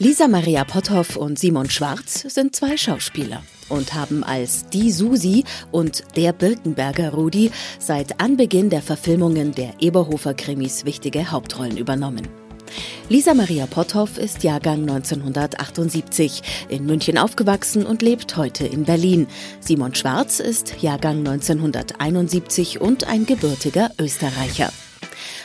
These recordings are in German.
Lisa Maria Potthoff und Simon Schwarz sind zwei Schauspieler und haben als die Susi und der Birkenberger Rudi seit Anbeginn der Verfilmungen der Eberhofer Krimis wichtige Hauptrollen übernommen. Lisa Maria Potthoff ist Jahrgang 1978, in München aufgewachsen und lebt heute in Berlin. Simon Schwarz ist Jahrgang 1971 und ein gebürtiger Österreicher.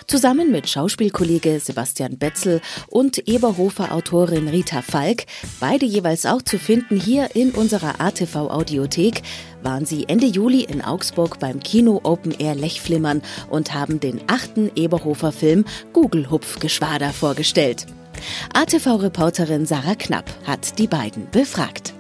Zusammen mit Schauspielkollege Sebastian Betzel und Eberhofer-Autorin Rita Falk, beide jeweils auch zu finden hier in unserer ATV-Audiothek, waren sie Ende Juli in Augsburg beim Kino Open Air Lechflimmern und haben den achten Eberhofer-Film Gugelhupfgeschwader vorgestellt. ATV-Reporterin Sarah Knapp hat die beiden befragt.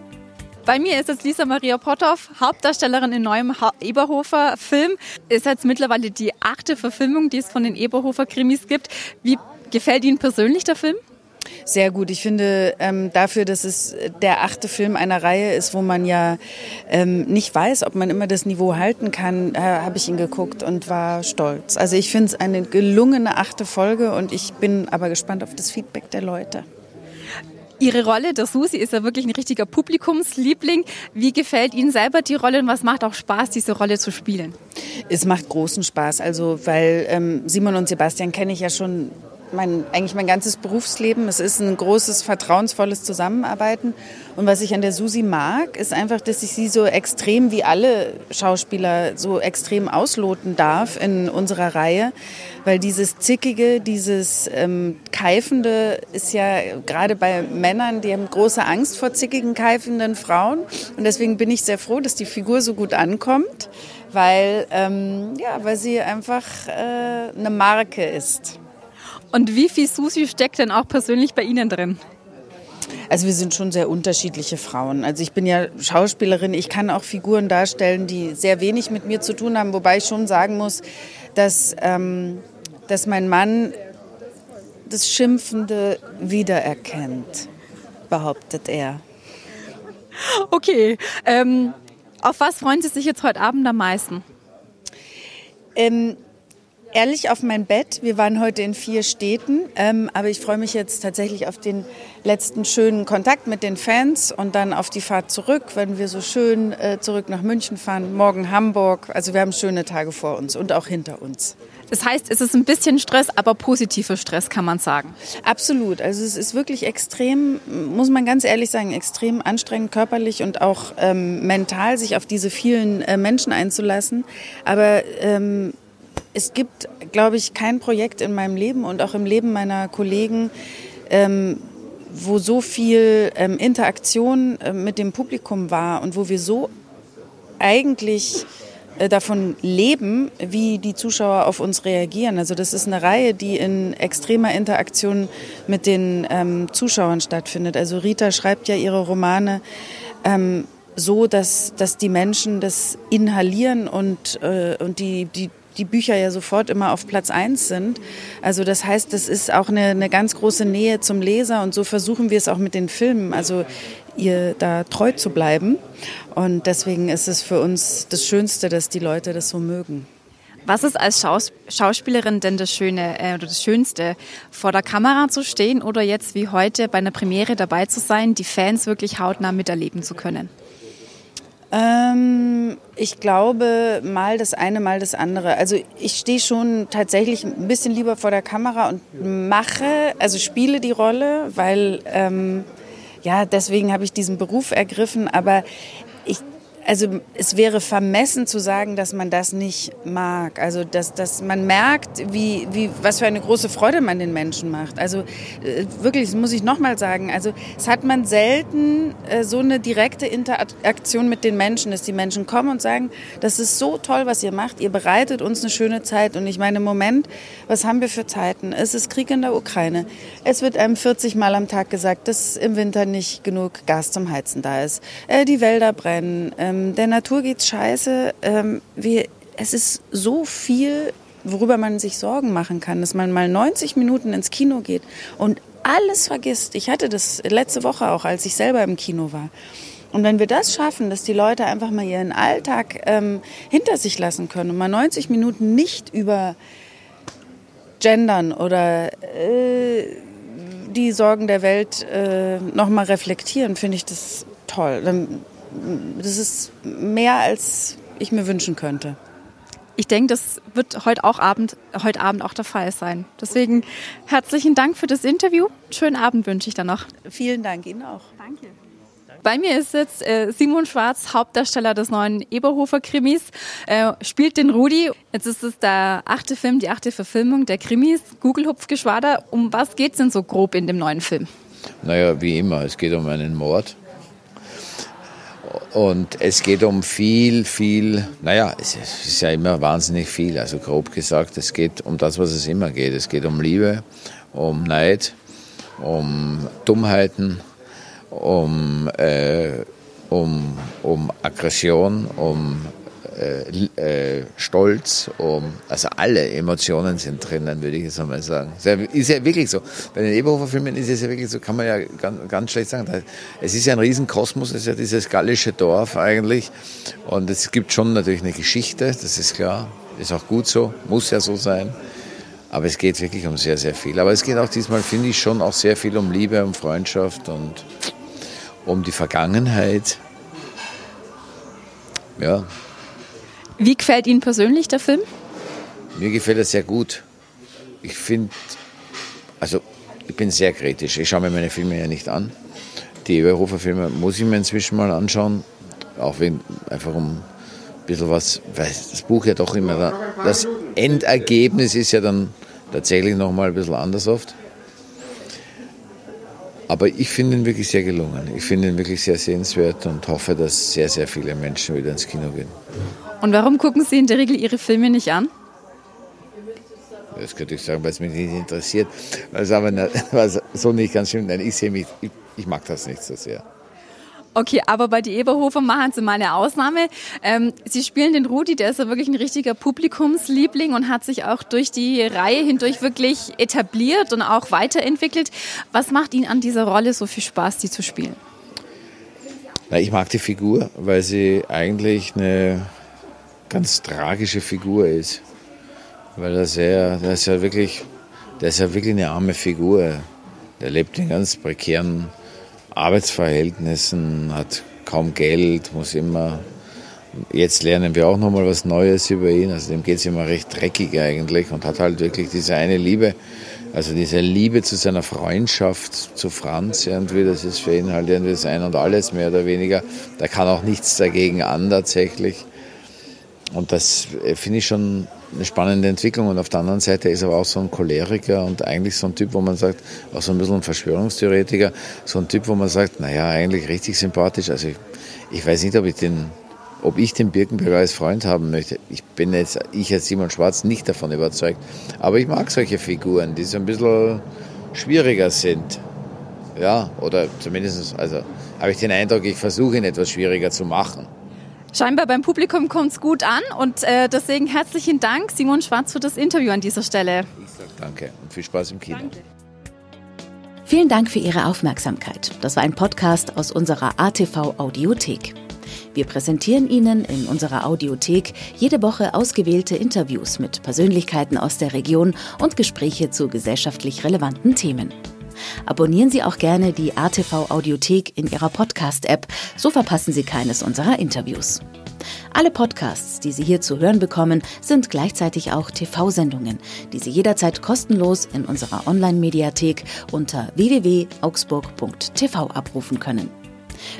Bei mir ist jetzt Lisa Maria Potthoff, Hauptdarstellerin in neuem Eberhofer Film. Ist jetzt mittlerweile die achte Verfilmung, die es von den Eberhofer Krimis gibt. Wie gefällt Ihnen persönlich der Film? Sehr gut. Ich finde ähm, dafür, dass es der achte Film einer Reihe ist, wo man ja ähm, nicht weiß, ob man immer das Niveau halten kann, äh, habe ich ihn geguckt und war stolz. Also ich finde es eine gelungene achte Folge und ich bin aber gespannt auf das Feedback der Leute. Ihre Rolle, der Susi, ist ja wirklich ein richtiger Publikumsliebling. Wie gefällt Ihnen selber die Rolle und was macht auch Spaß, diese Rolle zu spielen? Es macht großen Spaß, also weil ähm, Simon und Sebastian kenne ich ja schon mein, eigentlich mein ganzes Berufsleben. Es ist ein großes, vertrauensvolles Zusammenarbeiten. Und was ich an der Susi mag, ist einfach, dass ich sie so extrem wie alle Schauspieler so extrem ausloten darf in unserer Reihe. Weil dieses Zickige, dieses ähm, Keifende ist ja gerade bei Männern, die haben große Angst vor zickigen, keifenden Frauen. Und deswegen bin ich sehr froh, dass die Figur so gut ankommt, weil, ähm, ja, weil sie einfach äh, eine Marke ist. Und wie viel Susi steckt denn auch persönlich bei Ihnen drin? Also wir sind schon sehr unterschiedliche Frauen. Also ich bin ja Schauspielerin, ich kann auch Figuren darstellen, die sehr wenig mit mir zu tun haben, wobei ich schon sagen muss, dass, ähm, dass mein Mann das Schimpfende wiedererkennt, behauptet er. Okay, ähm, auf was freuen Sie sich jetzt heute Abend am meisten? Ähm, ehrlich auf mein Bett. Wir waren heute in vier Städten, ähm, aber ich freue mich jetzt tatsächlich auf den letzten schönen Kontakt mit den Fans und dann auf die Fahrt zurück, wenn wir so schön äh, zurück nach München fahren, morgen Hamburg. Also wir haben schöne Tage vor uns und auch hinter uns. Das heißt, es ist ein bisschen Stress, aber positiver Stress, kann man sagen. Absolut. Also es ist wirklich extrem, muss man ganz ehrlich sagen, extrem anstrengend körperlich und auch ähm, mental, sich auf diese vielen äh, Menschen einzulassen. Aber ähm, es gibt, glaube ich, kein Projekt in meinem Leben und auch im Leben meiner Kollegen, ähm, wo so viel ähm, Interaktion äh, mit dem Publikum war und wo wir so eigentlich äh, davon leben, wie die Zuschauer auf uns reagieren. Also das ist eine Reihe, die in extremer Interaktion mit den ähm, Zuschauern stattfindet. Also Rita schreibt ja ihre Romane ähm, so, dass, dass die Menschen das inhalieren und, äh, und die, die die Bücher ja sofort immer auf Platz eins sind. Also das heißt, das ist auch eine, eine ganz große Nähe zum Leser und so versuchen wir es auch mit den Filmen, also ihr da treu zu bleiben. Und deswegen ist es für uns das Schönste, dass die Leute das so mögen. Was ist als Schaus Schauspielerin denn das Schöne äh, oder das Schönste, vor der Kamera zu stehen oder jetzt wie heute bei einer Premiere dabei zu sein, die Fans wirklich hautnah miterleben zu können? Ähm, ich glaube, mal das eine, mal das andere. Also ich stehe schon tatsächlich ein bisschen lieber vor der Kamera und mache, also spiele die Rolle, weil ähm, ja, deswegen habe ich diesen Beruf ergriffen. Aber ich also es wäre vermessen zu sagen, dass man das nicht mag. Also dass, dass man merkt, wie, wie, was für eine große Freude man den Menschen macht. Also äh, wirklich, das muss ich nochmal sagen. Also es hat man selten äh, so eine direkte Interaktion mit den Menschen, dass die Menschen kommen und sagen, das ist so toll, was ihr macht. Ihr bereitet uns eine schöne Zeit. Und ich meine, Moment, was haben wir für Zeiten? Es ist Krieg in der Ukraine. Es wird einem 40 Mal am Tag gesagt, dass im Winter nicht genug Gas zum Heizen da ist. Äh, die Wälder brennen. Ähm, ähm, der Natur geht's scheiße. Ähm, wir, es ist so viel, worüber man sich Sorgen machen kann, dass man mal 90 Minuten ins Kino geht und alles vergisst. Ich hatte das letzte Woche auch, als ich selber im Kino war. Und wenn wir das schaffen, dass die Leute einfach mal ihren Alltag ähm, hinter sich lassen können und mal 90 Minuten nicht über Gendern oder äh, die Sorgen der Welt äh, nochmal reflektieren, finde ich das toll. Das ist mehr, als ich mir wünschen könnte. Ich denke, das wird heute, auch Abend, heute Abend auch der Fall sein. Deswegen herzlichen Dank für das Interview. Schönen Abend wünsche ich dann noch. Vielen Dank Ihnen auch. Danke. Bei mir ist jetzt äh, Simon Schwarz, Hauptdarsteller des neuen Eberhofer-Krimis, äh, spielt den Rudi. Jetzt ist es der achte Film, die achte Verfilmung der Krimis, Gugelhupfgeschwader. Um was geht es denn so grob in dem neuen Film? Naja, wie immer, es geht um einen Mord. Und es geht um viel, viel, naja, es ist ja immer wahnsinnig viel. Also grob gesagt, es geht um das, was es immer geht. Es geht um Liebe, um Neid, um Dummheiten, um, äh, um, um Aggression, um äh, äh, Stolz, um, also alle Emotionen sind drinnen, würde ich jetzt einmal sagen. Ist ja wirklich so. Bei den Eberhofer-Filmen ist es ja wirklich so, kann man ja ganz, ganz schlecht sagen. Es ist ja ein Riesenkosmos, es ist ja dieses gallische Dorf eigentlich. Und es gibt schon natürlich eine Geschichte, das ist klar. Ist auch gut so, muss ja so sein. Aber es geht wirklich um sehr, sehr viel. Aber es geht auch diesmal, finde ich, schon auch sehr viel um Liebe, um Freundschaft und um die Vergangenheit. Ja. Wie gefällt Ihnen persönlich der Film? Mir gefällt er sehr gut. Ich finde, also ich bin sehr kritisch. Ich schaue mir meine Filme ja nicht an. Die Eberhofer-Filme muss ich mir inzwischen mal anschauen, auch wenn einfach um ein bisschen was, weil das Buch ja doch immer, da, das Endergebnis ist ja dann tatsächlich nochmal ein bisschen anders oft. Aber ich finde ihn wirklich sehr gelungen. Ich finde ihn wirklich sehr sehenswert und hoffe, dass sehr, sehr viele Menschen wieder ins Kino gehen. Und warum gucken Sie in der Regel Ihre Filme nicht an? Das könnte ich sagen, weil es mich nicht interessiert. Was aber was so nicht ganz stimmt. Nein, ich sehe mich, ich, ich mag das nicht so sehr. Okay, aber bei die Eberhofer machen Sie mal eine Ausnahme. Ähm, Sie spielen den Rudi, der ist ja wirklich ein richtiger Publikumsliebling und hat sich auch durch die Reihe hindurch wirklich etabliert und auch weiterentwickelt. Was macht Ihnen an dieser Rolle so viel Spaß, die zu spielen? Na, ich mag die Figur, weil sie eigentlich eine ganz tragische Figur ist. Weil er sehr, der ist ja wirklich, der ist ja wirklich eine arme Figur. Der lebt in ganz prekären Arbeitsverhältnissen, hat kaum Geld, muss immer. Jetzt lernen wir auch nochmal was Neues über ihn. Also dem geht es immer recht dreckig eigentlich und hat halt wirklich diese eine Liebe, also diese Liebe zu seiner Freundschaft zu Franz irgendwie, das ist für ihn halt irgendwie das Ein und Alles mehr oder weniger. Da kann auch nichts dagegen an tatsächlich. Und das äh, finde ich schon eine spannende Entwicklung. Und auf der anderen Seite ist er auch so ein Choleriker und eigentlich so ein Typ, wo man sagt, auch so ein bisschen ein Verschwörungstheoretiker, so ein Typ, wo man sagt, naja, eigentlich richtig sympathisch. Also ich, ich weiß nicht, ob ich den, ob ich den Birkenberger als Freund haben möchte. Ich bin jetzt, ich als Simon Schwarz nicht davon überzeugt. Aber ich mag solche Figuren, die so ein bisschen schwieriger sind. Ja, oder zumindest, also habe ich den Eindruck, ich versuche ihn etwas schwieriger zu machen. Scheinbar beim Publikum kommt es gut an und äh, deswegen herzlichen Dank, Simon Schwarz, für das Interview an dieser Stelle. Ich sage danke und viel Spaß im Kino. Danke. Vielen Dank für Ihre Aufmerksamkeit. Das war ein Podcast aus unserer ATV Audiothek. Wir präsentieren Ihnen in unserer Audiothek jede Woche ausgewählte Interviews mit Persönlichkeiten aus der Region und Gespräche zu gesellschaftlich relevanten Themen. Abonnieren Sie auch gerne die ATV Audiothek in Ihrer Podcast-App, so verpassen Sie keines unserer Interviews. Alle Podcasts, die Sie hier zu hören bekommen, sind gleichzeitig auch TV-Sendungen, die Sie jederzeit kostenlos in unserer Online-Mediathek unter www.augsburg.tv abrufen können.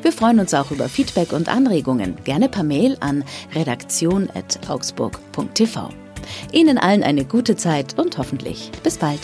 Wir freuen uns auch über Feedback und Anregungen, gerne per Mail an redaktion.augsburg.tv. Ihnen allen eine gute Zeit und hoffentlich bis bald.